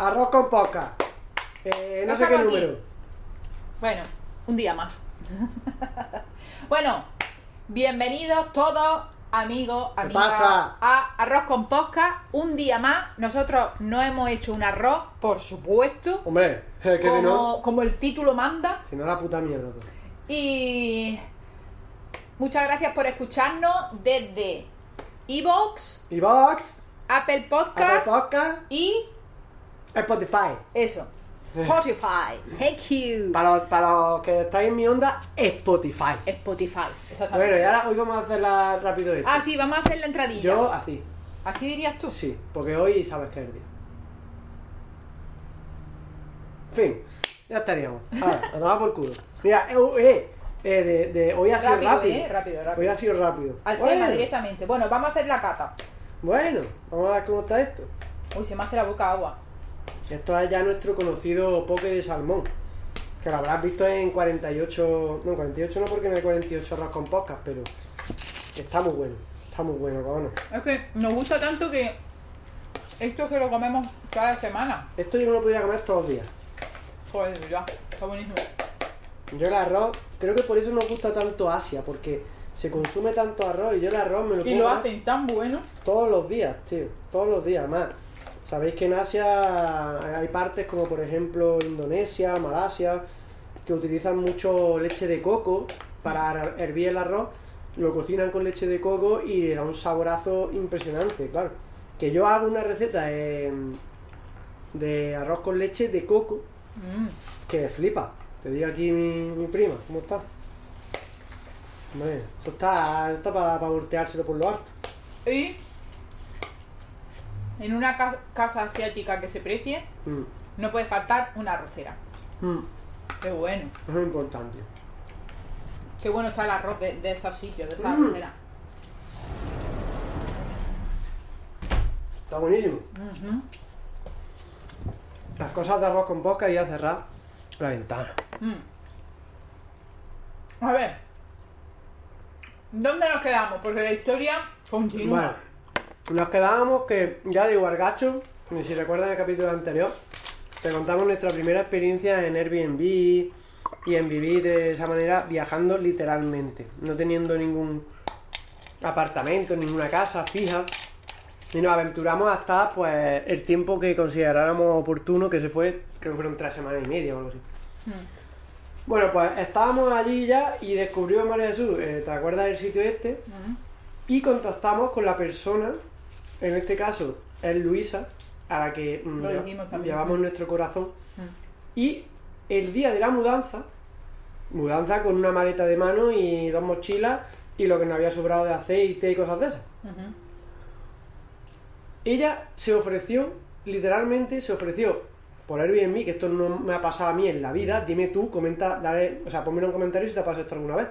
Arroz con poca. Eh, no sé qué aquí. número. Bueno, un día más. bueno, bienvenidos todos, amigos, ¿Qué amigas, a Arroz con Posca. Un día más. Nosotros no hemos hecho un arroz, por supuesto, Hombre, que si no, como, como el título manda. si no la puta mierda. Y muchas gracias por escucharnos desde Evox, Y Box, Apple Apple Podcast Podcast, y Spotify. eso, Spotify. Thank you. Para los, para los que estáis en mi onda, Spotify. Spotify, exactamente. Bueno, y ahora hoy vamos a hacerla rápido esto. Ah, sí, vamos a hacer la entradilla. Yo así. ¿Así dirías tú? Sí, porque hoy sabes que es el día. Fin, ya estaríamos. Ahora, a tomar por culo. Mira, eh, eh, eh, de, de- hoy ha sido Rápido, rápido. eh, rápido, rápido. Hoy ha sido rápido. Al bueno, tema directamente. Bueno, vamos a hacer la cata. Bueno, vamos a ver cómo está esto. Uy, se me hace la boca agua. Esto es ya nuestro conocido poke de salmón. Que lo habrás visto en 48. No, 48 no porque no hay 48 arroz con podcast, pero está muy bueno. Está muy bueno, cojones. Es que nos gusta tanto que esto que lo comemos cada semana. Esto yo no lo podía comer todos los días. Joder, ya, está buenísimo. Yo el arroz, creo que por eso nos gusta tanto Asia, porque se consume tanto arroz y yo el arroz me lo Y lo hacen tan bueno. todos los días, tío, todos los días más. Sabéis que en Asia hay partes como por ejemplo Indonesia, Malasia, que utilizan mucho leche de coco para hervir el arroz, lo cocinan con leche de coco y le da un saborazo impresionante, claro. Que yo hago una receta en- de arroz con leche de coco Mm. que flipa. Te digo aquí mi, mi prima, ¿cómo está? Hombre, esto está, está para volteárselo por lo alto. Y en una ca- casa asiática que se precie, Mm, no puede faltar una arrocera. mm, Qué bueno. Eso es importante. Qué bueno está el arroz de, de esos sitios, de esa Mm. arrocera. Está buenísimo. Las cosas de arroz con posca y a cerrar la ventana. Mm. A ver. ¿Dónde nos quedamos? Porque la historia continúa. Nos quedábamos que, ya digo, Argacho, y si recuerdan el capítulo anterior, te contamos nuestra primera experiencia en Airbnb y en vivir de esa manera viajando literalmente, no teniendo ningún apartamento, ninguna casa fija. Y nos aventuramos hasta pues el tiempo que consideráramos oportuno, que se fue, creo que fueron tres semanas y media o algo así. Mm. Bueno, pues estábamos allí ya y descubrimos María Jesús, eh, ¿te acuerdas del sitio este? Y contactamos con la persona, en este caso es Luisa, a la que mm, también. llevamos nuestro corazón. Mm. Y el día de la mudanza, mudanza con una maleta de mano y dos mochilas y lo que nos había sobrado de aceite y cosas de esas. Ujú. Ella se ofreció, literalmente se ofreció por Airbnb, que esto no me ha pasado a mí en la vida, dime tú, comenta, dale, o sea, ponme en un comentario si te ha pasado esto alguna vez.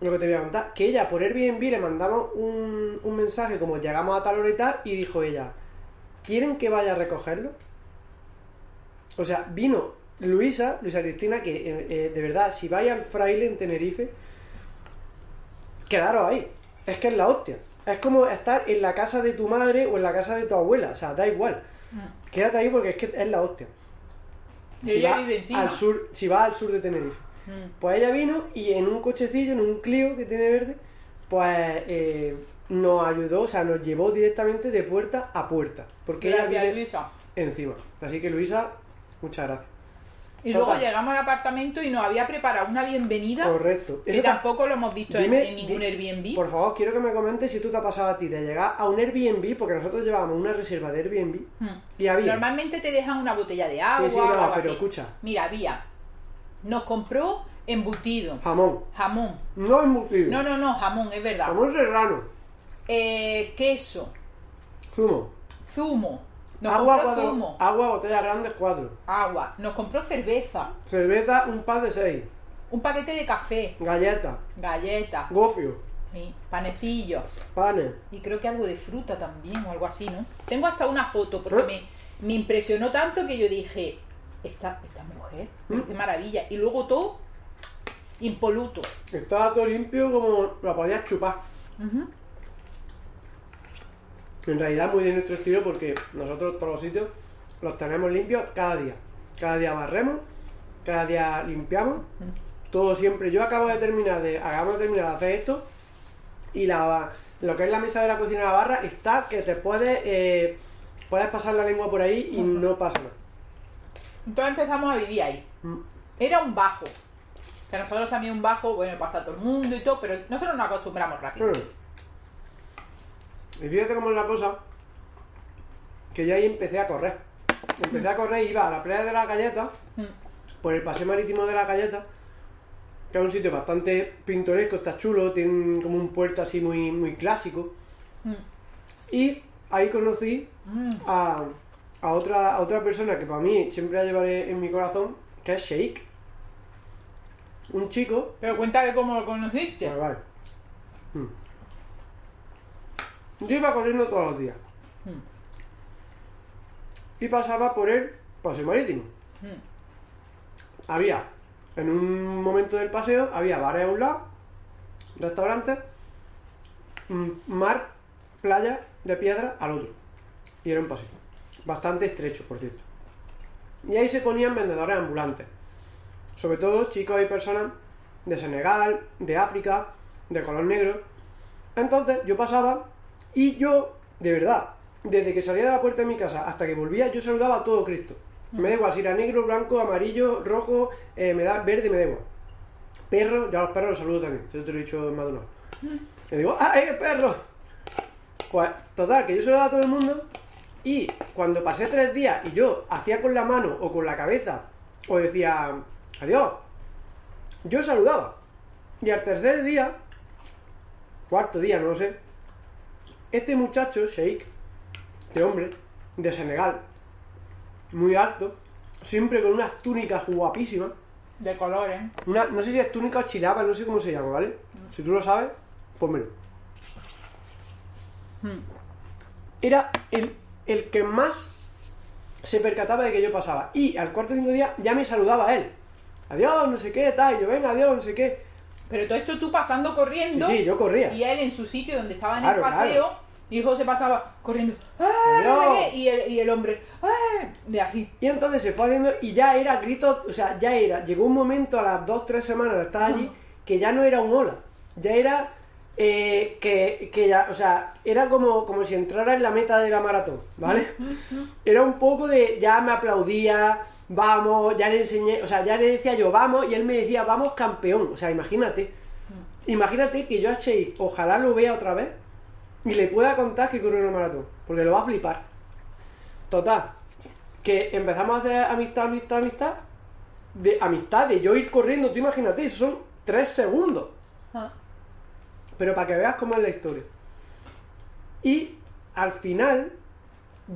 Lo que te voy a contar, que ella por Airbnb le mandamos un, un mensaje como llegamos a tal hora y tal, y dijo ella, ¿quieren que vaya a recogerlo? O sea, vino Luisa, Luisa Cristina, que eh, eh, de verdad, si vais al fraile en Tenerife, quedaros ahí. Es que es la hostia. Es como estar en la casa de tu madre o en la casa de tu abuela, o sea, da igual. Mm. Quédate ahí porque es que es la hostia. Si vas al sur, si vas al sur de Tenerife. Mm. Pues ella vino y en un cochecillo, en un Clio que tiene verde, pues eh, nos ayudó, o sea, nos llevó directamente de puerta a puerta. Porque ella Gracias, vive Luisa. encima. Así que Luisa, muchas gracias. Y Total. luego llegamos al apartamento y nos había preparado una bienvenida Correcto. que Eso tampoco lo hemos visto en- Dime- en, ningún Airbnb. Por favor, quiero que me comentes si tú te ha pasado a ti de llegar a un Airbnb, porque nosotros llevábamos una reserva de Airbnb Mm. y había. Normalmente te dejan una botella de agua Sí, sí, o no, algo pero así. escucha. Mira, había. Nos compró embutido, Jamón. jamón. No embutido. No, no, no, jamón, es verdad. Jamón serrano. Eh, queso, Zumo. zumo. Nos Agua, compró cuatro- zumo, agua, botellas grandes, cuatro. agua. Nos compró cerveza, Cerveza, un par de seis. un paquete de café, Galletas. galletas, Gofio. sí, panecillos. Panes. Y creo que algo de fruta también o algo así, ¿no? Tengo hasta una foto porque ¿Eh? me, me impresionó tanto que yo dije, esta, esta mujer, ¿Mm? qué maravilla. Y luego todo impoluto. Estaba todo limpio como lo podías chupar. En realidad muy de nuestro estilo porque nosotros todos los sitios los tenemos limpios cada día. Cada día barremos, cada día limpiamos, todo siempre. Yo acabo de terminar de, acabamos de terminar de hacer esto y la, lo que es la mesa de la cocina de la barra está que te puedes, eh, puedes pasar la lengua por ahí y no pasa nada. Entonces empezamos a vivir ahí. Mm. Era un bajo. Que a nosotros también un bajo, bueno, pasa a todo el mundo y todo, pero nosotros nos acostumbramos rápido. Mm. Y fíjate cómo es la cosa, que yo ahí empecé a correr. Empecé a correr y iba a la playa de la galleta, Mm. por el paseo marítimo de la galleta, que es un sitio bastante pintoresco, está chulo, tiene como un puerto así muy, muy clásico. Mm. Y ahí conocí Mm. a, a otra, a otra persona que para mí siempre la llevaré en mi corazón, que es Sheik. Un chico Pero cuéntale cómo lo conociste. Vale, vale. Mm. Yo iba corriendo todos los días. Mm. Y pasaba por el paseo marítimo. Mm. Había, en un momento del paseo, había bares a un lado, restaurantes, mm, mar, playa de piedra al otro. Y era un paseo. Bastante estrecho, por cierto. Y ahí se ponían vendedores ambulantes. Sobre todo chicos y personas de Senegal, de África, de color negro. Entonces yo pasaba y yo, de verdad, desde que salía de la puerta de mi casa hasta que volvía, yo saludaba a todo Cristo. Me da igual si era negro, blanco, amarillo, rojo, eh, me da verde, me da igual. Perro, ya a los perros los saludo también, yo te lo he dicho en maduro. Y digo, ¡ay, perro! Pues, total, que yo saludaba a todo el mundo y cuando pasé tres días y yo hacía con la mano o con la cabeza o decía, adiós, yo saludaba. Y al tercer día, cuarto día, no lo sé, este muchacho, Sheikh, este hombre, de Senegal, muy alto, siempre con unas túnicas guapísimas, De colores. una, no sé si es túnica o chilaba, no sé cómo se llama, ¿vale? Si tú lo sabes, pónmelo. Mm. Era el, el que más se percataba de que yo pasaba. Y al cuarto o cinco días ya me saludaba él. Adiós, no sé qué, tal. Y yo, venga, adiós, no sé qué. Pero todo esto tú pasando corriendo. Sí, sí, yo corría. Y él en su sitio donde estaba en Claro, el paseo. claro. Y José pasaba corriendo. ¡Ah! no sé Adiós. qué", Y el, y el hombre. ¡Ah! De así. Y entonces se fue haciendo y ya era gritos, o sea, ya era, llegó un momento a las dos, tres semanas de estar allí que ya no era un hola, ya era eh, que, que ya, o sea, era como, como si entrara en la meta de la maratón, ¿vale? Era un poco de, ya me aplaudía, vamos, ya le enseñé, o sea, ya le decía yo, vamos, y él me decía, vamos campeón, o sea, imagínate, imagínate que yo a Chase, ojalá lo vea otra vez y le pueda contar que corrió una maratón, porque lo va a flipar. Total, que empezamos a hacer amistad, amistad, amistad. De amistad, de yo ir corriendo, tú imagínate, eso son tres segundos. Ah. Pero para que veas cómo es la historia. Y al final,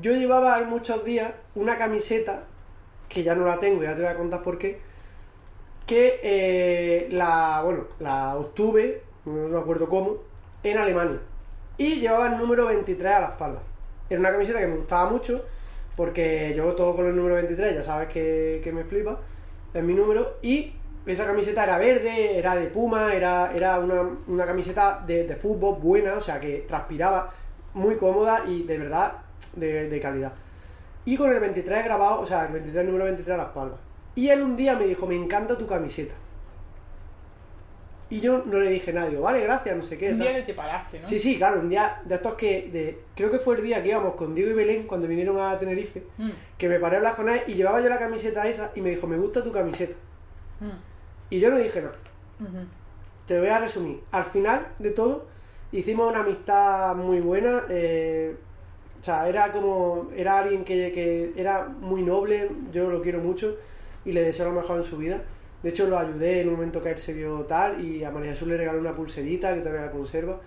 yo llevaba muchos días una camiseta, que ya no la tengo, ya te voy a contar por qué, que eh, la, bueno, la obtuve, no me acuerdo cómo, en Alemania. Y llevaba el número 23 a la espalda. Era una camiseta que me gustaba mucho, porque yo todo con el número 23, ya sabes que, que me flipa, es mi número, y esa camiseta era verde, era de puma, era, era una, una camiseta de, de fútbol buena, o sea que transpiraba, muy cómoda y de verdad de, de calidad. Y con el 23 grabado, o sea, el 23 número 23 a la espalda. Y él un día me dijo, me encanta tu camiseta. Y yo no le dije nada, digo, vale, gracias, no sé qué. Un día que te paraste, ¿no? Sí, sí, claro, un día de estos que. De, creo que fue el día que íbamos con Diego y Belén cuando vinieron a Tenerife, Mm, que me paré a con él y llevaba yo la camiseta esa y me dijo, me gusta tu camiseta. mm, Y yo no dije nada. Te voy a resumir. Al final de todo, hicimos una amistad muy buena. eh, o sea, era como. Era alguien que, que era muy noble, yo lo quiero mucho y le deseo lo mejor en su vida. De hecho, lo ayudé en un momento que él se vio tal y a María Jesús le regalé una pulserita que todavía la conserva.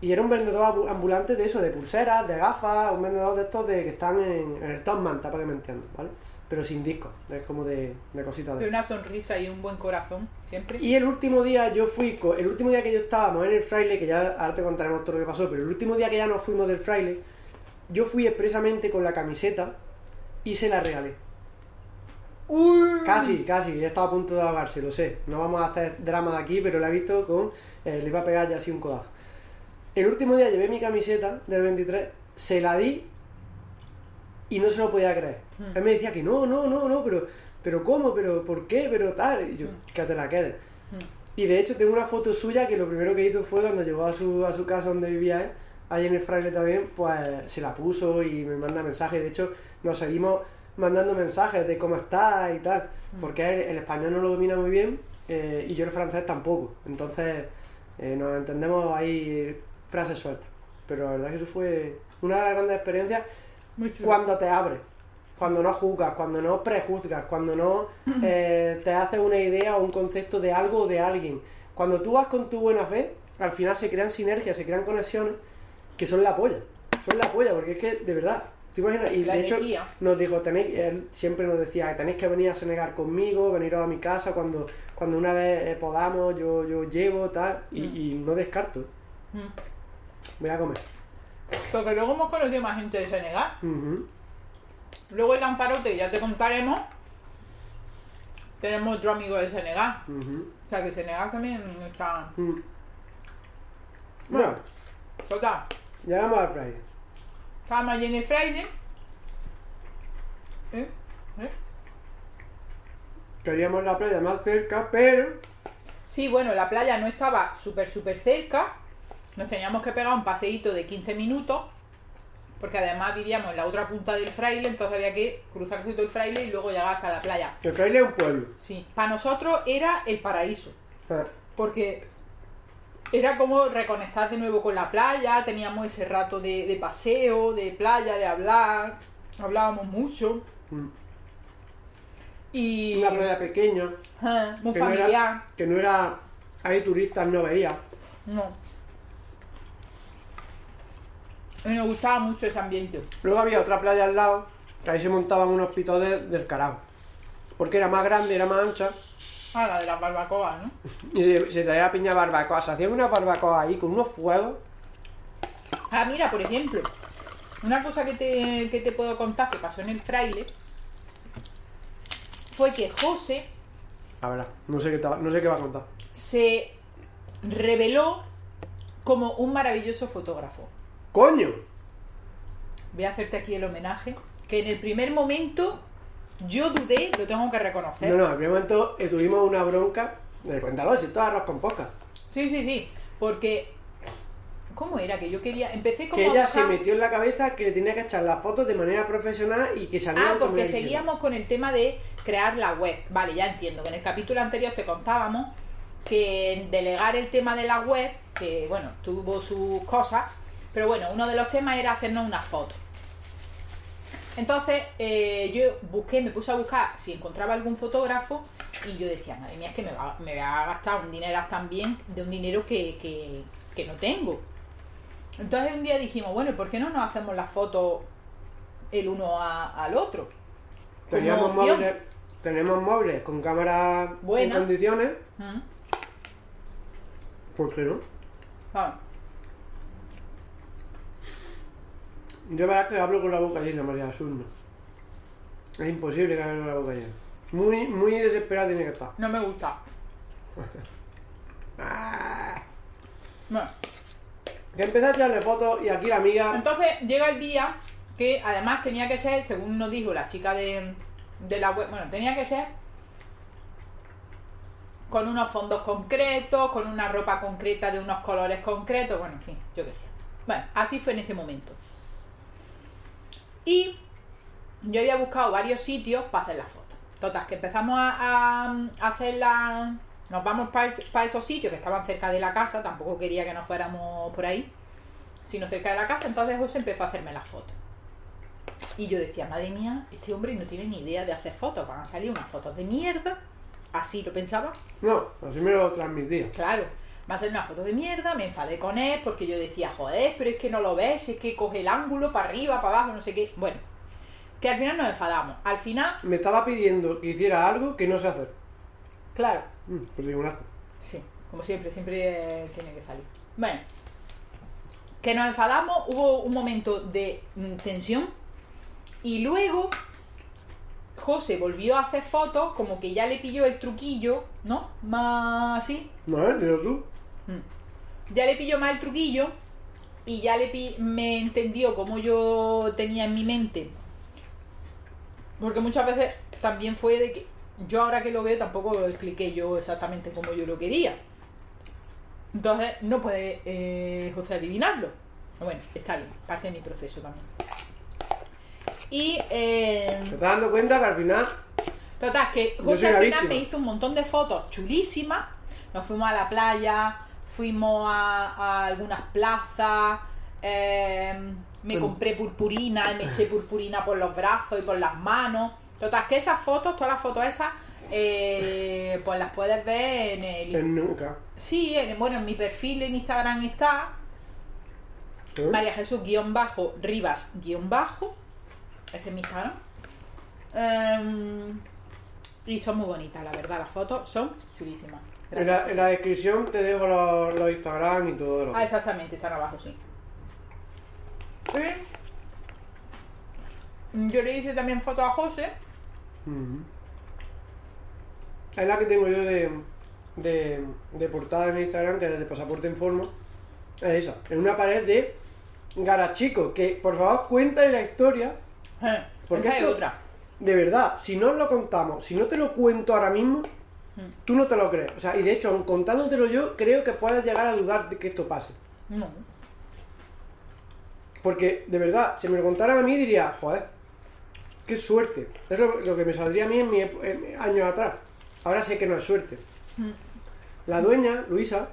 Y era un vendedor ambu- ambulante de eso, de pulseras, de gafas, un vendedor de estos de que están en, en el Top Manta, para que me entiendan, ¿vale? Pero sin disco, es como de, de cositas de... De una sonrisa y un buen corazón, siempre. Y el último día yo fui, el último día que yo estábamos en el fraile, que ya ahora te contaremos todo lo que pasó, pero el último día que ya nos fuimos del fraile, yo fui expresamente con la camiseta y se la regalé. Uy. Casi, casi, ya estaba a punto de ahogarse, lo sé. No vamos a hacer drama de aquí, pero la he visto con. eh, le iba a pegar ya así un codazo. El último día llevé mi camiseta del 23, se la di y no se lo podía creer. Mm. Él me decía que no, no, no, no, pero, pero ¿cómo? ¿Pero por qué? ¿Pero tal? Y yo, Mm. que te la quedes. Mm. Y de hecho tengo una foto suya que lo primero que hizo fue cuando llegó a su, a su casa donde vivía él, ahí en el fraile también, pues se la puso y me manda mensajes. De hecho, nos seguimos mandando mensajes de cómo está y tal, porque él el español no lo domina muy bien eh, y yo el francés tampoco. Entonces eh, nos entendemos ahí frases sueltas. Pero la verdad que eso fue una de las grandes experiencias cuando te abres, cuando no juzgas, cuando no prejuzgas, cuando no eh, te haces una idea o un concepto de algo o de alguien. Cuando tú vas con tu buena fe, al final se crean sinergias, se crean conexiones que son la polla. Son la polla, porque es que, de verdad, ¿te imaginas? Y La de hecho, energía. nos dijo, tenéis, él siempre nos decía, tenéis que venir a Senegal conmigo, veniros a mi casa cuando, cuando una vez eh, podamos, yo, yo llevo, tal, y, Mm. y no descarto. Mm. Voy a comer. Porque luego hemos conocido más gente de Senegal. Luego el Lanzarote, ya te contaremos. Tenemos otro amigo de Senegal. O sea que Senegal también está. Mm. Bueno. Bueno, Total. llegamos al Friday. Estábamos allí en el Friday. ¿Eh? ¿Eh? Queríamos la playa más cerca, pero Sí, bueno, la playa no estaba súper, súper cerca. Nos teníamos que pegar un paseíto de 15 minutos. Porque además vivíamos en la otra punta del fraile, entonces había que cruzarse todo el fraile y luego llegar hasta la playa. el fraile es un pueblo. Sí, para nosotros era el paraíso. Ah, Porque era como reconectar de nuevo con la playa, teníamos ese rato de, de paseo, de playa, de hablar, hablábamos mucho. mm. Y. Una playa pequeña, Ah, muy que no, familiar. era, que no era. Hay turistas, no veía. No. Mí me gustaba mucho ese ambiente. Luego había otra playa al lado, que ahí se montaban unos pitodes del carajo. Porque era más grande, era más ancha, Ah, la de las barbacoas, ¿no? y se, se traía piña barbacoa. Se hacían una barbacoa ahí con unos fuegos. Ah, mira, por ejemplo, una cosa que te, que te puedo contar que pasó en el fraile fue que José La verdad, no sé qué, te va- no sé qué va a contar. se reveló como un maravilloso fotógrafo. ¡Coño! Voy a hacerte aquí el homenaje, que en el primer momento yo dudé, lo tengo que reconocer. No, no, en primer momento eh, tuvimos una bronca. Eh, cuéntalo, si es arroz con poca. Sí, sí, sí, porque... ¿Cómo era? Que yo quería... Empecé como Que a ella se metió en la cabeza que tenía que echar las fotos de manera profesional y que salían Ah, porque seguíamos con el tema de crear la web. Vale, ya entiendo. Que en el capítulo anterior te contábamos que en delegar el tema de la web, que bueno, tuvo sus cosas, pero bueno, uno de los temas era hacernos una foto. Entonces eh, yo busqué, me puse a buscar si encontraba algún fotógrafo y yo decía, madre mía, es que me va, me va a gastar un dinero también de un dinero que, que, que no tengo. Entonces un día dijimos, bueno, ¿y ¿por qué no nos hacemos la foto el uno a- al otro? Teníamos móviles, tenemos móviles con cámara Buena. en condiciones, ¿Mm? ¿por qué no? Vamos. Yo verdad que hablo con la boca llena, María no. Es imposible que hable con la boca llena. Muy, muy desesperada tiene que estar. No me gusta. Ah. Bueno, Que empecé a echarle fotos y aquí la amiga... entonces llega el día que además tenía que ser, según nos dijo la chica de, de la web, bueno, tenía que ser con unos fondos concretos, con una ropa concreta de unos colores concretos, bueno, en fin, yo qué sé. Bueno, así fue en ese momento. Y yo había buscado varios sitios para hacer las fotos. Total, que empezamos a, a- hacer la... Nos vamos para esos sitios que estaban cerca de la casa, tampoco quería que nos fuéramos por ahí, sino cerca de la casa, entonces José empezó a hacerme las fotos. Y yo decía, madre mía, este hombre no tiene ni idea de hacer fotos, van a salir unas fotos de mierda, así lo pensaba, No, así me lo transmitía. Claro, me hacer una foto de mierda, me enfadé con él porque yo decía, joder, pero es que no lo ves, es que coge el ángulo para arriba, para abajo, no sé qué. Bueno, que al final nos enfadamos. Al final, Me estaba pidiendo que hiciera algo que no sé hacer. claro, Mm, pues sí, como siempre, siempre eh, tiene que salir. Bueno, que nos enfadamos, hubo un momento de mm, tensión y luego José volvió a hacer fotos como que ya le pilló el truquillo, ¿no? Más así, No, ¿eh? Tú. Ya le pilló más el truquillo y ya le pi- me entendió como yo tenía en mi mente Porque muchas veces también fue de que yo ahora que lo veo tampoco lo expliqué yo exactamente como yo lo quería. Entonces no puede eh, José adivinarlo. Bueno, está bien, parte de mi proceso también. Y eh, ¿Te estás dando cuenta que al final total, que José al final víctima. me hizo un montón de fotos chulísimas. Nos fuimos a la playa, fuimos a, a algunas plazas, eh, me compré purpurina y me eché purpurina por los brazos y por las manos. Total, que esas fotos, todas las fotos esas, eh, pues las puedes ver en el... es nunca. Sí, en- bueno, en mi perfil en Instagram está ¿eh? María Jesús guion bajo, Rivas guion bajo. Este es mi Instagram. Em, y son muy bonitas, la verdad, las fotos son chulísimas. En la, en la descripción te dejo los, los Instagram y todo lo Ah, exactamente, están abajo, sí. Y Yo le hice también fotos a José. Es la que tengo yo de, de, de portada en Instagram, que es de pasaporte en forma. Es esa. Es una pared de Garachico. Que por favor cuéntale la historia. Eh, Porque esto- otra. De verdad, si no os lo contamos, si no te lo cuento ahora mismo, tú no te lo crees. O sea, y de hecho, aun contándotelo yo, creo que puedes llegar a dudar de que esto pase. No. Porque, de verdad, si me lo contaran a mí, diría, joder, qué suerte. Es lo, lo que me saldría a mí en mi en años atrás. Ahora sé que no es suerte. La dueña, Luisa,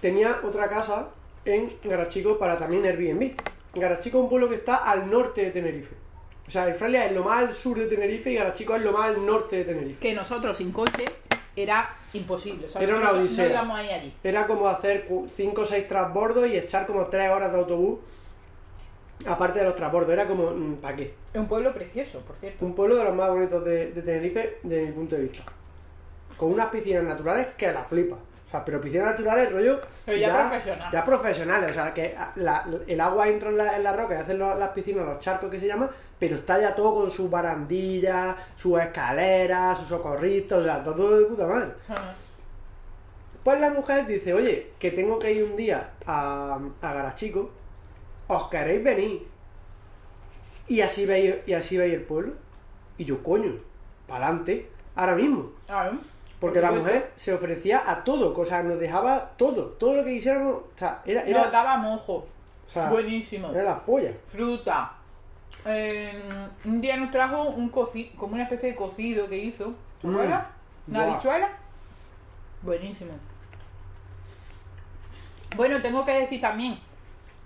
tenía otra casa en Garachico para también Airbnb. Garachico es un pueblo que está al norte de Tenerife. O sea, Australia es lo más al sur de Tenerife y Garachico es lo más al norte de Tenerife. Que nosotros sin coche era imposible. o sea, Era una odisea. No íbamos ahí allí. Era como hacer 5 o 6 transbordos y echar como 3 horas de autobús. Aparte de los transbordos, era como, ¿para qué? Es un pueblo precioso, por cierto. Un pueblo de los más bonitos de, de Tenerife, desde mi punto de vista. Con unas piscinas naturales que la flipa. O sea, pero piscinas naturales, rollo. Pero ya profesional. Ya profesionales. O sea, que la- el agua entra en la, en la roca y hacen las piscinas, los charcos que se llaman, pero está ya todo con sus barandillas, sus escaleras, sus socorritos, o sea, todo de puta madre. Ajá. Pues la mujer dice, oye, que tengo que ir un día a, a Garachico, ¿os queréis venir? Y así veis, y así veis el pueblo. Y yo, coño, para adelante, ahora mismo. Porque la mujer se ofrecía a todo, o sea, nos dejaba todo, todo lo que quisiéramos, o sea, era, era, Nos daba mojo. o sea, Buenísimo. era la polla. Fruta. Eh, un día nos trajo un cocido, como una especie de cocido que hizo. ¿Te Mm. acuerdas? Una Buah. habichuela. Buenísimo. Bueno, tengo que decir también,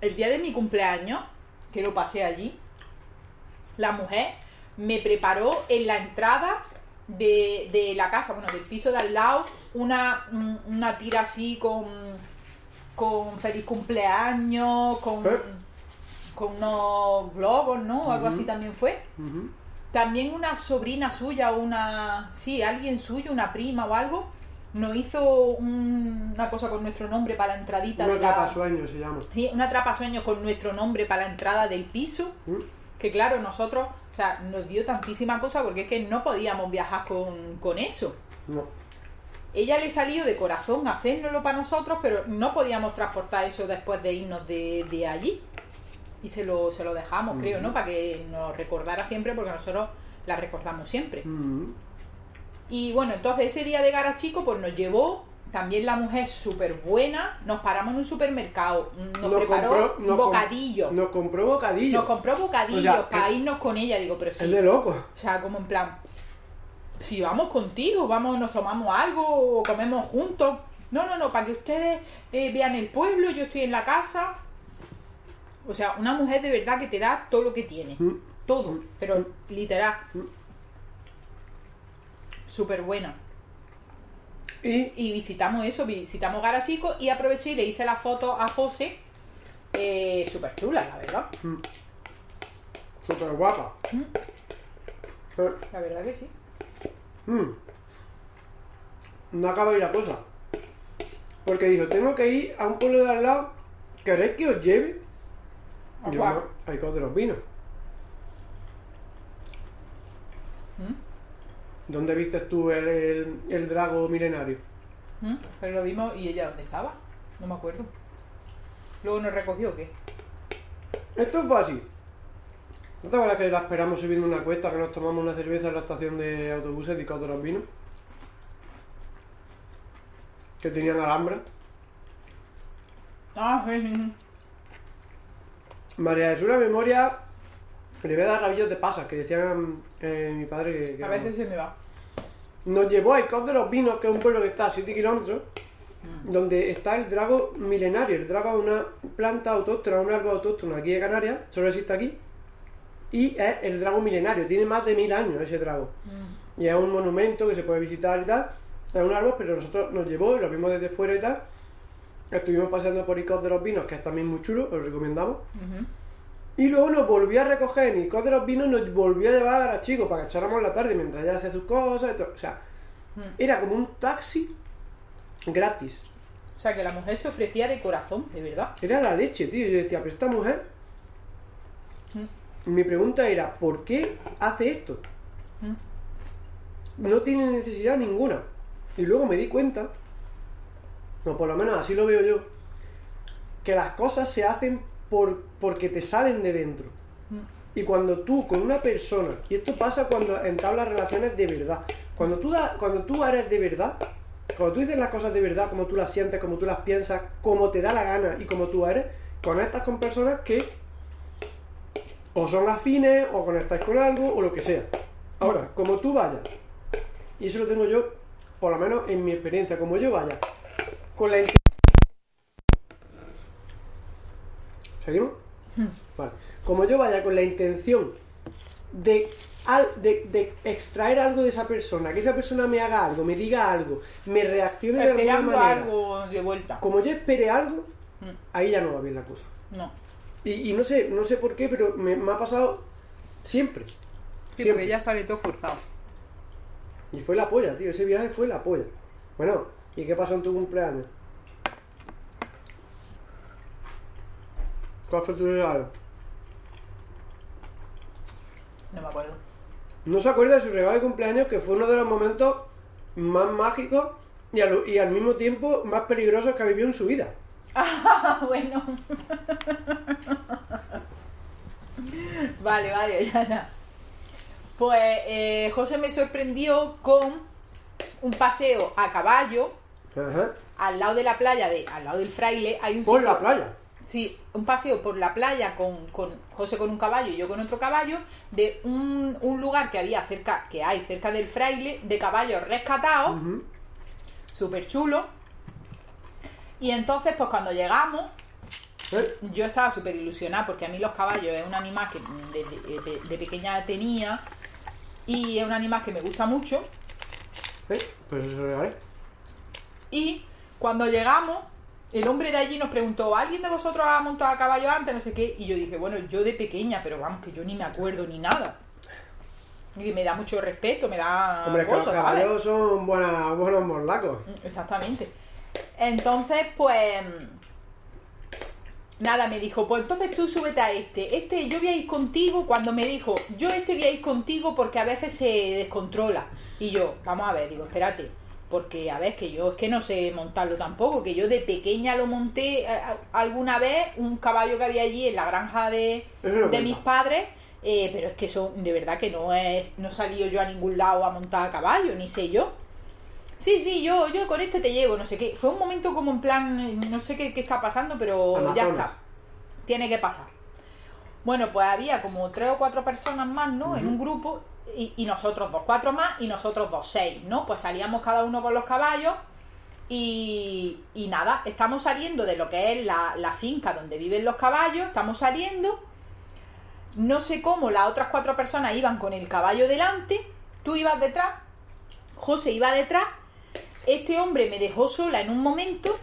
el día de mi cumpleaños, que lo pasé allí, la mujer me preparó en la entrada de, de la casa, bueno, del piso de al lado, una, un- una tira así con, con feliz cumpleaños, con, ¿Eh? Con unos globos, ¿no? O algo así también fue. También una sobrina suya, una. Sí, alguien suyo, una prima o algo, nos hizo un- una cosa con nuestro nombre para la entradita Una de la. capa sueño se llama. Sí, una atrapasueños con nuestro nombre para la entrada del piso. Mm. Que claro, nosotros, o sea, nos dio tantísima cosa porque es que no podíamos viajar con, con eso. No. Ella le salió de corazón hacérnoslo para nosotros, pero no podíamos transportar eso después de irnos de, de allí. Y se lo, se lo dejamos, creo, ¿no? Para que nos recordara siempre, porque nosotros la recordamos siempre. Y bueno, entonces ese día de Garachico, pues nos llevó también la mujer súper buena. Nos paramos en un supermercado, nos, preparó compró- nos com- bocadillo. Nos compró bocadillo. Nos compró bocadillo O sea, para es- irnos con ella. Digo, pero sí. Es de loco. O sea, como en plan, si vamos contigo, vamos, nos tomamos algo o comemos juntos. No, no, no, para que ustedes eh, vean el pueblo, yo estoy en la casa. O sea, una mujer de verdad que te da todo lo que tiene. Mm. Todo, pero literal. Mm. Súper buena. Y Y visitamos eso, visitamos Garachico y aproveché y le hice la foto a José. Eh, Súper chula, la verdad. súper guapa. Mm. Eh, La verdad que sí. mm. No acaba ahí la cosa. Porque dijo, tengo que ir a un pueblo de al lado. ¿Queréis que os lleve? ¿A Yo, no, hay cosas de los vinos. ¿Mm? ¿Dónde viste tú el, el, el drago milenario? ¿Mm? Pero lo vimos y ella dónde estaba. No me acuerdo. Luego nos recogió o qué. Esto es fácil. ¿No te acuerdas que la esperamos subiendo una cuesta, que nos tomamos una cerveza en la estación de autobuses de Icato de los Vinos? Que tenían alhambra. Ah, sí, sí. María Jesús, la memoria, le voy a dar rabillos de pasas, que decían eh, mi padre que... que A veces se me va. Nos llevó a Icod de los Vinos, que es un pueblo que está a 7 kilómetros, donde está el drago milenario. El drago es una planta autóctona, un árbol autóctono aquí de Canarias, solo existe aquí. Y es el drago milenario, tiene más de mil años ese drago. Y es un monumento que se puede visitar y tal. Es un árbol, pero nosotros nos llevó lo vimos desde fuera y tal. Estuvimos paseando por Icod de los Vinos, que es también muy chulo, os recomendamos. Y luego nos volvió a recoger en Icod de los Vinos nos volvió a llevar a chicos para que echáramos la tarde mientras ella hacía sus cosas. y todo. O sea, Mm. era como un taxi gratis. O sea, que la mujer se ofrecía de corazón, de verdad. Era la leche, tío. Yo decía, pero esta mujer. Mi pregunta era, ¿por qué hace esto? No tiene necesidad ninguna. Y luego me di cuenta, o por lo menos así lo veo yo, que las cosas se hacen por, porque te salen de dentro. Y cuando tú con una persona, y esto pasa cuando entablas relaciones de verdad, cuando tú, da- cuando tú eres de verdad, cuando tú dices las cosas de verdad, como tú las sientes, como tú las piensas, como te da la gana y como tú eres, conectas con personas que o son afines, o conectáis con algo, o lo que sea. Ahora, como tú vayas, y eso lo tengo yo, por lo menos en mi experiencia, como yo vaya, con la intención... ¿Seguimos? Vale. Como yo vaya con la intención de, al- de, de extraer algo de esa persona, que esa persona me haga algo, me diga algo, me reaccione de alguna Esperando manera. algo de vuelta. Como yo espere algo, Mm. ahí ya no va bien la cosa. No. Y, y no sé, no sé por qué, pero me, me ha pasado siempre. Sí, Siempre. porque ya sale todo forzado. Y fue la polla, tío. Ese viaje fue la polla. Bueno, ¿y qué pasó en tu cumpleaños? ¿Cuál fue tu regalo? No me acuerdo. No se acuerda de su regalo de cumpleaños, que fue uno de los momentos más mágicos y al, y al mismo tiempo más peligrosos que ha vivido en su vida. Ah, bueno. vale, vale, ya, ya. Pues eh, José me sorprendió con un paseo a caballo Ajá. al lado de la playa, de, al lado del fraile, hay un Por sitio- la playa. Sí, un paseo por la playa con, con José con un caballo y yo con otro caballo, de un, un lugar que había cerca, que hay cerca del fraile, de caballos rescatados, Ujú. súper chulo. Y entonces, pues cuando llegamos, ¿Eh? yo estaba súper ilusionada porque a mí los caballos es un animal que de, de- de pequeña tenía y es un animal que me gusta mucho. ¿Eh? Pues eso lo. Y cuando llegamos, el hombre de allí nos preguntó, ¿alguien de vosotros ha montado a caballo antes? No sé qué. Y yo dije, bueno, yo de pequeña, pero vamos, que yo ni me acuerdo ni nada. Y me da mucho respeto, me da Hombre, que los caballos son buena- buenos morlacos. Exactamente. Entonces, pues. Nada, me dijo, pues entonces tú súbete a este. Este, yo voy a ir contigo. Cuando me dijo, yo este voy a ir contigo porque a veces se descontrola. Y yo, vamos a ver, digo, espérate. Porque, a ver, que yo es que no sé montarlo tampoco. Que yo de pequeña lo monté eh, alguna vez, un caballo que había allí en la granja de, de mis padres. eh, pero es que eso, de verdad que no es. No he salido yo a ningún lado a montar a caballo, ni sé yo. Sí, sí, yo, yo con este te llevo, no sé qué. Fue un momento como en plan, no sé qué, qué está pasando, pero ya está. Tiene que pasar. Bueno, pues había como tres o cuatro personas más, ¿no? En un grupo, y, nosotros dos, cuatro más, y nosotros dos, seis, ¿no? Pues salíamos cada uno con los caballos, y, y nada, estamos saliendo de lo que es la, la finca donde viven los caballos, estamos saliendo. No sé cómo las otras cuatro personas iban con el caballo delante, tú ibas detrás, José iba detrás, este hombre me dejó sola en un momento.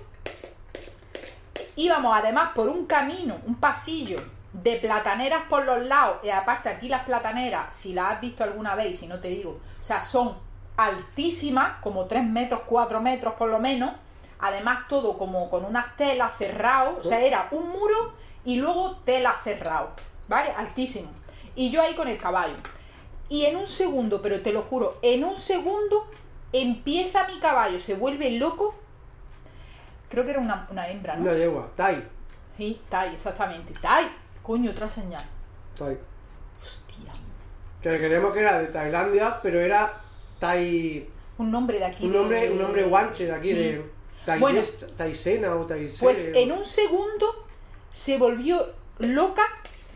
Íbamos además por un camino, un pasillo de plataneras por los lados. Y aparte aquí las plataneras, si las has visto alguna vez, y si no te digo, o sea, son altísimas, como 3 metros, 4 metros por lo menos. Además todo como con unas telas cerrado. O sea, era un muro y luego telas cerrado. ¿Vale? Altísimo. Y yo ahí con el caballo. Y en un segundo, pero te lo juro, en un segundo empieza mi caballo, se vuelve loco. Creo que era una, una hembra, ¿no? Una yegua. Tai. Sí, Tai, exactamente. Tai, coño, otra señal. Tai. Hostia. Que creíamos que era de Tailandia, pero era Tai. Un nombre de aquí. Un de- nombre, un nombre guanche de aquí, de Tai- Bueno. Taisena o Taisene. Pues en un segundo se volvió loca,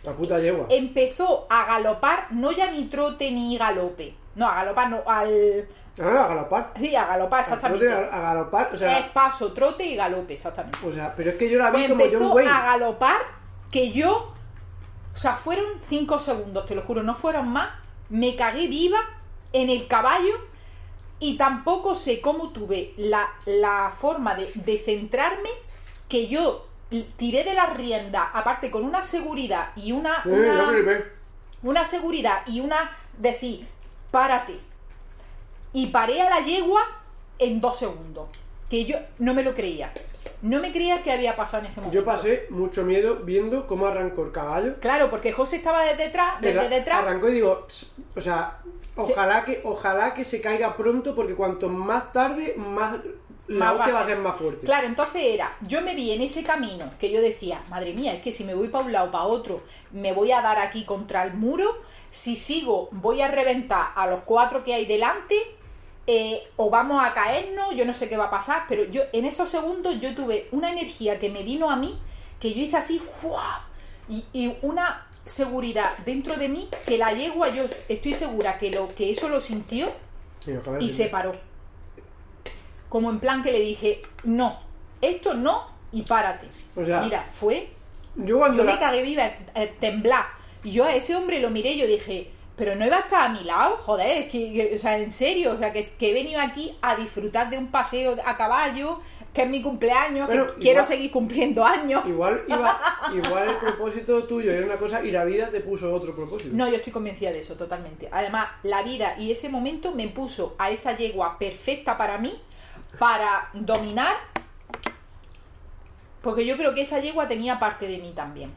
La puta yegua. empezó a galopar, no ya ni trote ni galope. No, a galopar, no, al. Ah, a galopar. Sí, a galopar, exactamente. Tiene a, a galopar, o sea, Es paso, trote y galope, exactamente. o sea, pero es que yo la vi Pues como John empezó Wayne. a galopar que yo. O sea, fueron cinco segundos, te lo juro, no fueron más. Me cagué viva en el caballo y tampoco sé cómo tuve la, la forma de, de centrarme que yo tiré de la rienda, aparte con una seguridad y una. Sí, una- una seguridad y una decir, párate. Y paré a la yegua en dos segundos. Que yo no me lo creía. No me creía que había pasado en ese momento. Yo pasé mucho miedo viendo cómo arrancó el caballo. Claro, porque José estaba desde detrás, desde detrás. Arrancó y digo, o sea, ojalá que, ojalá que se caiga pronto porque cuanto más tarde, más la Más hostia va a ser más fuerte. Claro, entonces era, yo me vi en ese camino que yo decía, madre mía, es que si me voy para un lado para otro, me voy a dar aquí contra el muro, si sigo voy a reventar a los cuatro que hay delante, eh, o vamos a caernos, yo no sé qué va a pasar, pero yo en esos segundos yo tuve una energía que me vino a mí, que yo hice así, ¡fua! y, y una seguridad dentro de mí que la yegua yo estoy segura que lo que eso lo sintió Sí, y se paró. Como en plan que le dije, no, esto no y párate. O sea, Mira, fue, Yo cuando yo me cagué viva, eh, temblar. Y yo a ese hombre lo miré y yo dije, pero no iba a estar a mi lado, joder, es que, que- o sea, en serio, o sea, que, que he venido aquí a disfrutar de un paseo a caballo, que es mi cumpleaños, Bueno, que quiero seguir cumpliendo años. Igual, iba, igual el propósito tuyo era una cosa y la vida te puso otro propósito. No, yo estoy convencida de eso, totalmente. Además, la vida y ese momento me puso a esa yegua perfecta para mí, para dominar, porque yo creo que esa yegua tenía parte de mí también.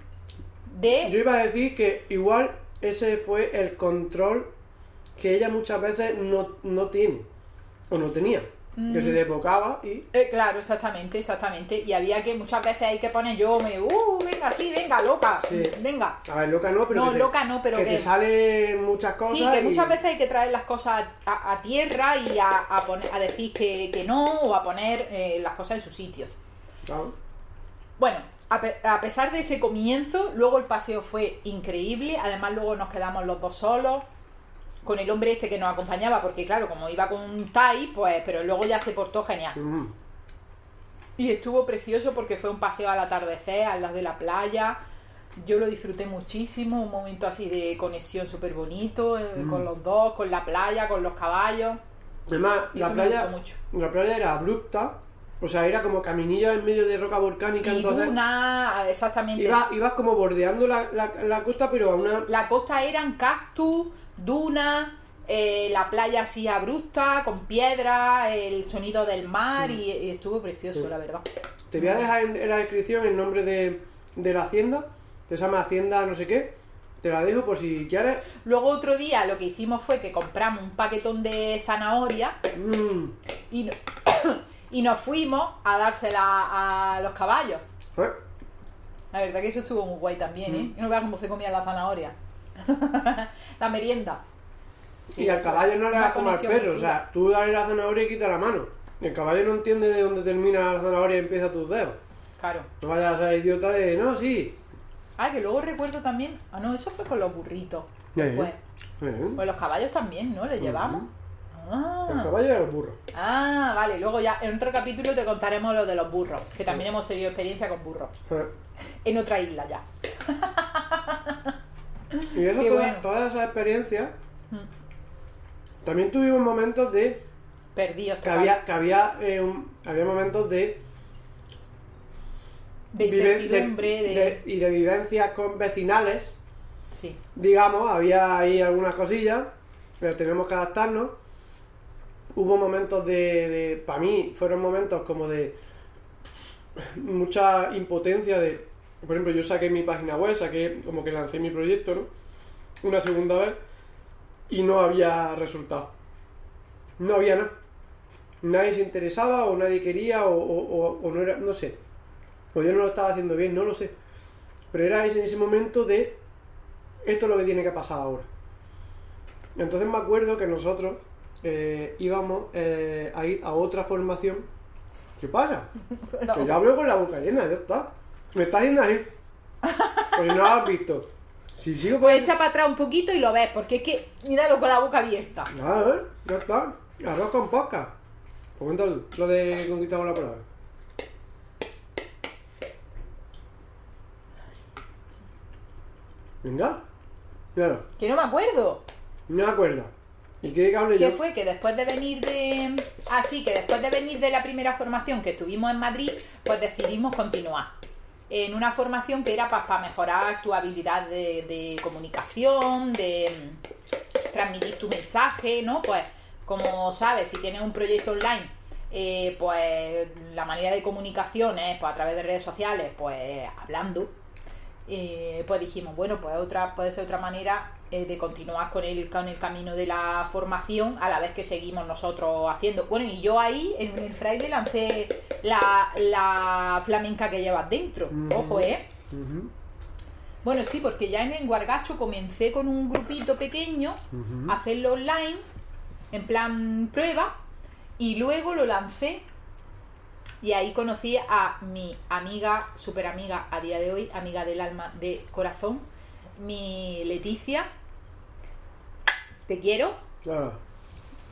De... Yo iba a decir que igual ese fue el control que ella muchas veces no, no tiene o no tenía. Mm. Que se desbocaba y Eh, claro, exactamente, exactamente. Y había que muchas veces hay que poner yo, me, uh, venga, sí, venga, loca, Sí. venga. A ver, loca no, pero No, que te, loca no, pero que que- te salen muchas cosas. Sí, que y- muchas veces hay que traer las cosas a, a tierra y a, a poner, a decir que, que no o a poner eh, las cosas en su sitio. Claro. Bueno, a, pe- a pesar de ese comienzo, luego el paseo fue increíble. Además, luego nos quedamos los dos solos con el hombre este que nos acompañaba, porque claro, como iba con un Tai, pues, pero luego ya se portó genial. Mm. Y estuvo precioso porque fue un paseo al atardecer, al lado de la playa. Yo lo disfruté muchísimo, un momento así de conexión súper bonito, eh, Mm. con los dos, con la playa, con los caballos. Además, Y la playa, mucho. la playa era abrupta, o sea, era como caminilla en medio de roca volcánica, Y entonces duna, exactamente. iba- ibas como bordeando la, la, la costa, pero a una... La costa eran cactus, dunas, eh, la playa así abrupta, con piedra, el sonido del mar y, y estuvo precioso. Sí. la verdad. Te voy a dejar en, en la descripción el nombre de, de la hacienda, que se llama Hacienda no sé qué, te la dejo por si quieres. Luego otro día lo que hicimos fue que compramos un paquetón de zanahoria Mm. y, no- y nos fuimos a dársela a los caballos. ¿Eh? La verdad que eso estuvo muy guay también, ¿eh? Y no veas cómo se comía la zanahoria. la merienda. Sí, y al caballo no le das como al perro, o sea, tú dale la zanahoria y quita la mano. El caballo no entiende de dónde termina la zanahoria y empieza tus dedos. Claro. No vayas a ser idiota de, no, sí. Ah, que luego recuerdo también. Ah, no, eso fue con los burritos. Después. Pues los caballos también, ¿no? ¿Les llevamos? Ah. caballo y los burros. Ah, vale. Luego ya en otro capítulo te contaremos lo de los burros, que también hemos tenido experiencia con burros. En otra isla ya. Y eso, todas, bueno. todas esas experiencias. Mm. También tuvimos momentos de Perdidos que total. había, que había, eh, un- había momentos de, De incertidumbre, de... de- y de vivencias con vecinales, Sí. digamos, había ahí algunas cosillas, pero tenemos que adaptarnos. Hubo momentos de, para mí, fueron momentos como de mucha impotencia de, por ejemplo, yo saqué mi página web, saqué como que lancé mi proyecto, ¿no? Una segunda vez y no había resultado. No había nada. Nadie se interesaba o nadie quería o- o- o no era, no sé. O yo no lo estaba haciendo bien, no lo sé. Pero era en ese momento de esto es lo que tiene que pasar ahora. Entonces me acuerdo que nosotros eh, íbamos eh, a ir a otra formación. ¿Qué pasa? No. Que yo hablo con la boca llena, ya está. Me está haciendo así. Pues si no lo has visto. Si sigo por Pues echa para atrás un poquito y lo ves, porque es que míralo con la boca abierta. Ya, ¿eh? Ya está. Arroz con posca. Cuéntalo tú, lo de conquistamos la palabra. Venga. Claro, Que no me acuerdo. no me acuerdo. ¿Y que hable ¿Qué yo? fue? Que después de venir de... Ah, sí, que después de venir de la primera formación que estuvimos en Madrid, pues decidimos continuar. En una formación que era para mejorar tu habilidad de, de comunicación, de mm, transmitir tu mensaje, ¿no? Pues, como sabes, si tienes un proyecto online, eh, pues la manera de comunicación es pues, a través de redes sociales, pues hablando. Eh, pues dijimos, bueno, pues otra, puede ser otra manera eh, de continuar con el, con el camino de la formación a la vez que seguimos nosotros haciendo. Bueno, y yo ahí en el fraile lancé la, la flamenca que llevas dentro. Ujú. Ojo, ¿eh? Ujú, Bueno, sí, porque ya en el Guargacho comencé con un grupito pequeño ujú. a hacerlo online, en plan prueba, y luego lo lancé. Y ahí conocí a mi amiga, super amiga a día de hoy, amiga del alma de corazón, mi Leticia. Te quiero.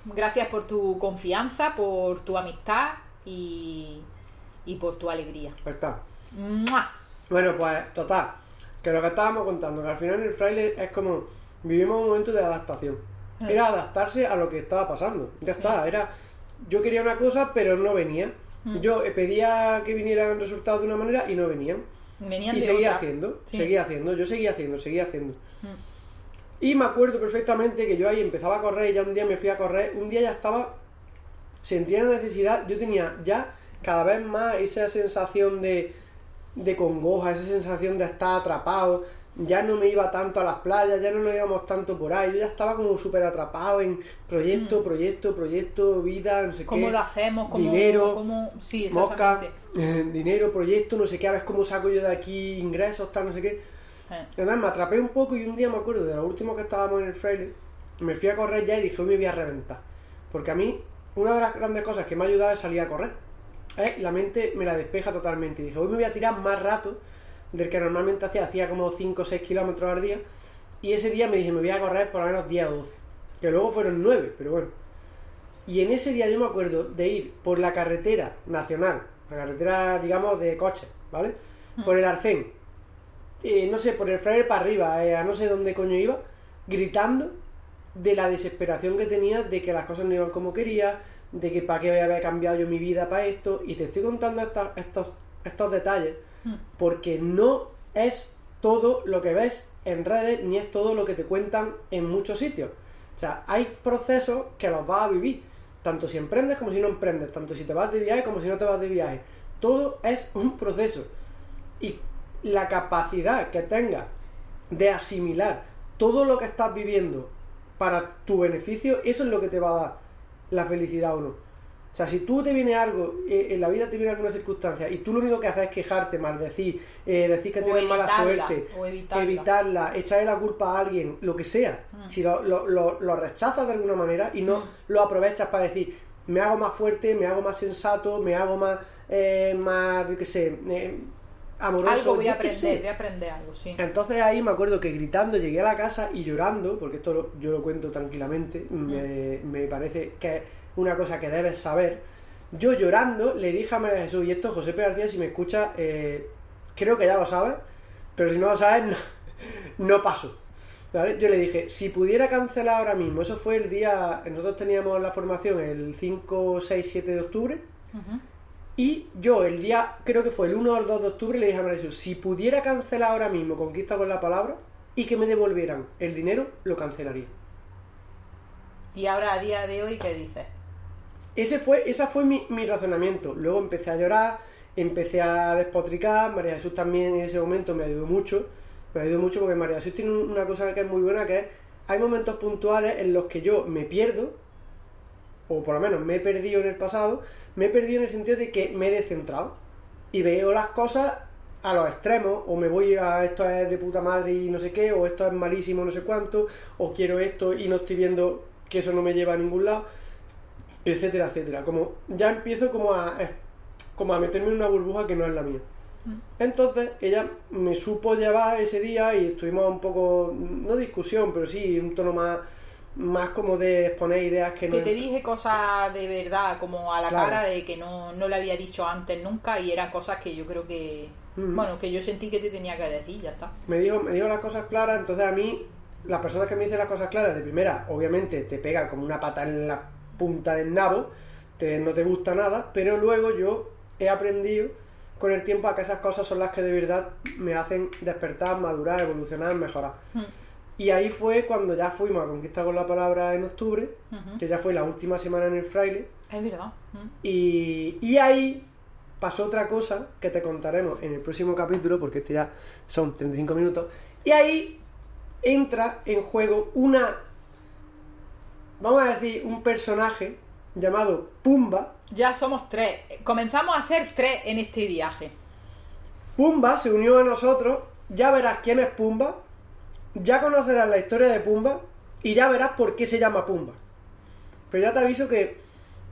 Gracias por tu confianza, por tu amistad y, y por tu alegría. Ahí está. ¡Mua! Bueno, pues total, que lo que estábamos contando, que al final el fraile es como vivimos un momento de adaptación. Mm. Era adaptarse a lo que estaba pasando. Ya está, era yo quería una cosa, pero no venía. Mm. Yo eh, pedía que vinieran resultados de una manera y no venían. Venían Y de seguía otra. haciendo, Sí. seguía haciendo, yo seguía haciendo, seguía haciendo. Mm. Y me acuerdo perfectamente que yo ahí empezaba a correr y ya un día me fui a correr, un día ya estaba, sentía la necesidad, yo tenía ya cada vez más esa sensación de, de congoja, esa sensación de estar atrapado, ya no me iba tanto a las playas, ya no nos íbamos tanto por ahí, yo ya estaba como súper atrapado en proyecto, proyecto, proyecto, vida, no sé Mm. ¿Cómo qué. lo hacemos? ¿Cómo, dinero, cómo- Sí, Mosca, dinero, proyecto, no sé qué, a ver cómo saco yo de aquí ingresos, tal, no sé qué. Eh. Además, me atrapé un poco y un día me acuerdo de lo último que estábamos en el fraile, me fui a correr ya y dije, hoy me voy a reventar. Porque a mí, una de las grandes cosas que me ha ayudado es salir a correr. ¿eh? La mente me la despeja totalmente. Y dije, hoy me voy a tirar más rato del que normalmente hacía, hacía como 5 o 6 kilómetros al día. Y ese día me dije, me voy a correr por lo menos 10 o 12. Que luego fueron 9, pero bueno. Y en ese día yo me acuerdo de ir por la carretera nacional, la carretera, digamos, de coches, ¿vale? Por el Arcén, eh, no sé, por el fraile para arriba, eh, a no sé dónde coño iba, gritando de la desesperación que tenía de que las cosas no iban como quería, de que para qué voy a haber cambiado yo mi vida para esto, y te estoy contando esta- estos, estos detalles Mm. Porque no es todo lo que ves en redes ni es todo lo que te cuentan en muchos sitios. O sea, hay procesos que los vas a vivir, tanto si emprendes como si no emprendes, tanto si te vas de viaje como si no te vas de viaje. Todo es un proceso. Y la capacidad que tengas de asimilar todo lo que estás viviendo para tu beneficio, eso es lo que te va a dar la felicidad o no. O sea, si tú te viene algo, eh, en la vida te viene alguna circunstancia y tú lo único que haces es quejarte, maldecir, eh, decir que O tienes mala suerte, evitarla. evitarla, echarle la culpa a alguien, lo que sea, si lo, lo- lo- lo rechazas de alguna manera y no Mm. lo aprovechas para decir, me hago más fuerte, me hago más sensato, me hago más, eh, más, yo qué sé, eh, amoroso. Algo voy a aprender, voy a aprender algo, sí. Entonces ahí me acuerdo que gritando llegué a la casa y llorando, porque esto lo- yo lo cuento tranquilamente, me, me parece que una cosa que debes saber. Yo llorando le dije a María Jesús, y esto José P. García, si me escucha, eh, creo que ya lo sabes, pero si no lo sabes, no, no paso. ¿Vale? Yo le dije, si pudiera cancelar ahora mismo, eso fue el día, nosotros teníamos la formación el 5, 6, 7 de octubre, y yo el día, creo que fue el 1 o el 2 de octubre, le dije a María Jesús, si pudiera cancelar ahora mismo Conquista con la palabra y que me devolvieran el dinero, lo cancelaría. Y ahora a día de hoy, ¿qué dices? Ese fue, ese fue mi, mi razonamiento. Luego empecé a llorar, empecé a despotricar, María Jesús también en ese momento me ayudó mucho, me ayudó mucho porque María Jesús tiene un- una cosa que es muy buena, que es, hay momentos puntuales en los que yo me pierdo, o por lo menos me he perdido en el pasado, me he perdido en el sentido de que me he descentrado y veo las cosas a los extremos, o me voy a esto es de puta madre y no sé qué, o esto es malísimo no sé cuánto, o quiero esto y no estoy viendo que eso no me lleva a ningún lado, etcétera, etcétera. Como ya empiezo como a, como a meterme en una burbuja que no es la mía. Entonces ella me supo llevar ese día y estuvimos un poco, no discusión, pero sí un tono más, más como de exponer ideas que no... Que te dije cosas de verdad, como a la Claro. cara de que no, no le había dicho antes nunca y eran cosas que yo creo que... Bueno, que yo sentí que te tenía que decir, ya está. me dijo, me dijo las cosas claras, entonces a mí, las personas que me dicen las cosas claras de primera, obviamente te pegan como una pata en la punta del nabo, te, no te gusta nada, pero luego yo he aprendido con el tiempo a que esas cosas son las que de verdad me hacen despertar, madurar, evolucionar, mejorar. Mm. Y ahí fue cuando ya fuimos a Conquista con la Palabra en octubre, que ya fue la última semana en el fraile, Es verdad. Mm. y, y ahí pasó otra cosa que te contaremos en el próximo capítulo, porque este ya son 35 minutos. Y ahí entra en juego una, vamos a decir, un personaje llamado Pumba. Ya somos tres. Comenzamos a ser tres en este viaje. Pumba se unió a nosotros, ya verás quién es Pumba, ya conocerás la historia de Pumba y ya verás por qué se llama Pumba. Pero ya te aviso que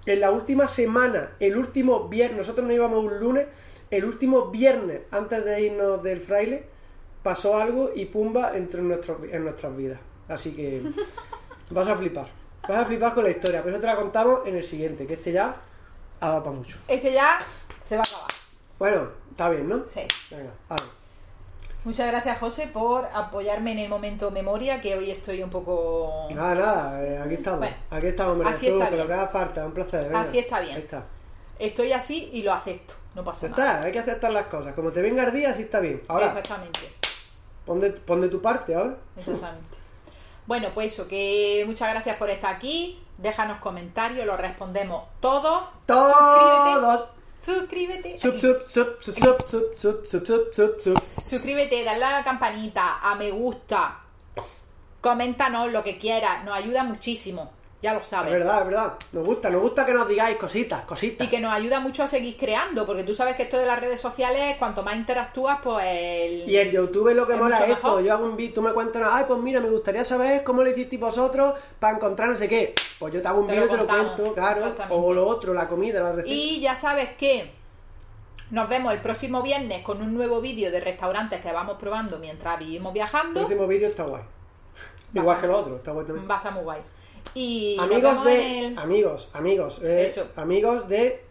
en la última semana, el último viernes, nosotros nos íbamos un lunes, el último viernes antes de irnos del fraile, pasó algo y Pumba entró en, nuestro- en nuestras vidas. Así que vas a flipar. Vas a flipar con la historia, pero eso te la contamos en el siguiente, que este ya ha dado para mucho. Este ya se va a acabar. Bueno, está bien, ¿no? Sí. Venga, vale. Muchas gracias, José, por apoyarme en el momento memoria, que hoy estoy un poco... Nada, nada, eh, aquí estamos. Bueno, aquí estamos, María así está lo bien. haga falta, un placer. venga. Así está bien. Ahí está. Estoy así y lo acepto. No pasa Ya nada. está, hay que aceptar las cosas. Como te venga el día, así está bien. Ahora, Exactamente. pon de, pon de tu parte, ahora. Exactamente. Bueno, pues eso, que muchas gracias por estar aquí. Déjanos comentarios, lo respondemos todos. Todos. Suscríbete. Suscríbete, dale a la campanita, a me gusta. Coméntanos lo que quieras, nos ayuda muchísimo. Ya lo Es sabes. verdad, es verdad. Nos gusta, nos gusta que nos digáis cositas, cositas. Y que nos ayuda mucho a seguir creando, porque tú sabes que esto de las redes sociales, cuanto más interactúas, pues el... Y el YouTube lo que Es mola es esto. Yo hago un vídeo, tú me cuentas, ay, pues mira, me gustaría saber cómo lo hicisteis vosotros para encontrar no sé qué. Pues yo te hago un vídeo y te lo cuento, claro. O lo otro, la comida, la receta. Y ya sabes que nos vemos el próximo viernes con un nuevo vídeo de restaurantes que vamos probando mientras vivimos El viajando. último vídeo está guay. Igual que lo otro, está guay también. Va a estar muy guay. Y Amigos de. el Amigos, amigos. eh, Eso. Amigos de.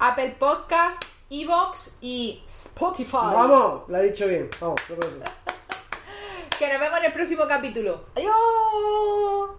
Apple Podcast, Evox y Spotify. Vamos, lo ha dicho bien. Vamos, lo. Que nos vemos en el próximo capítulo. ¡Adiós!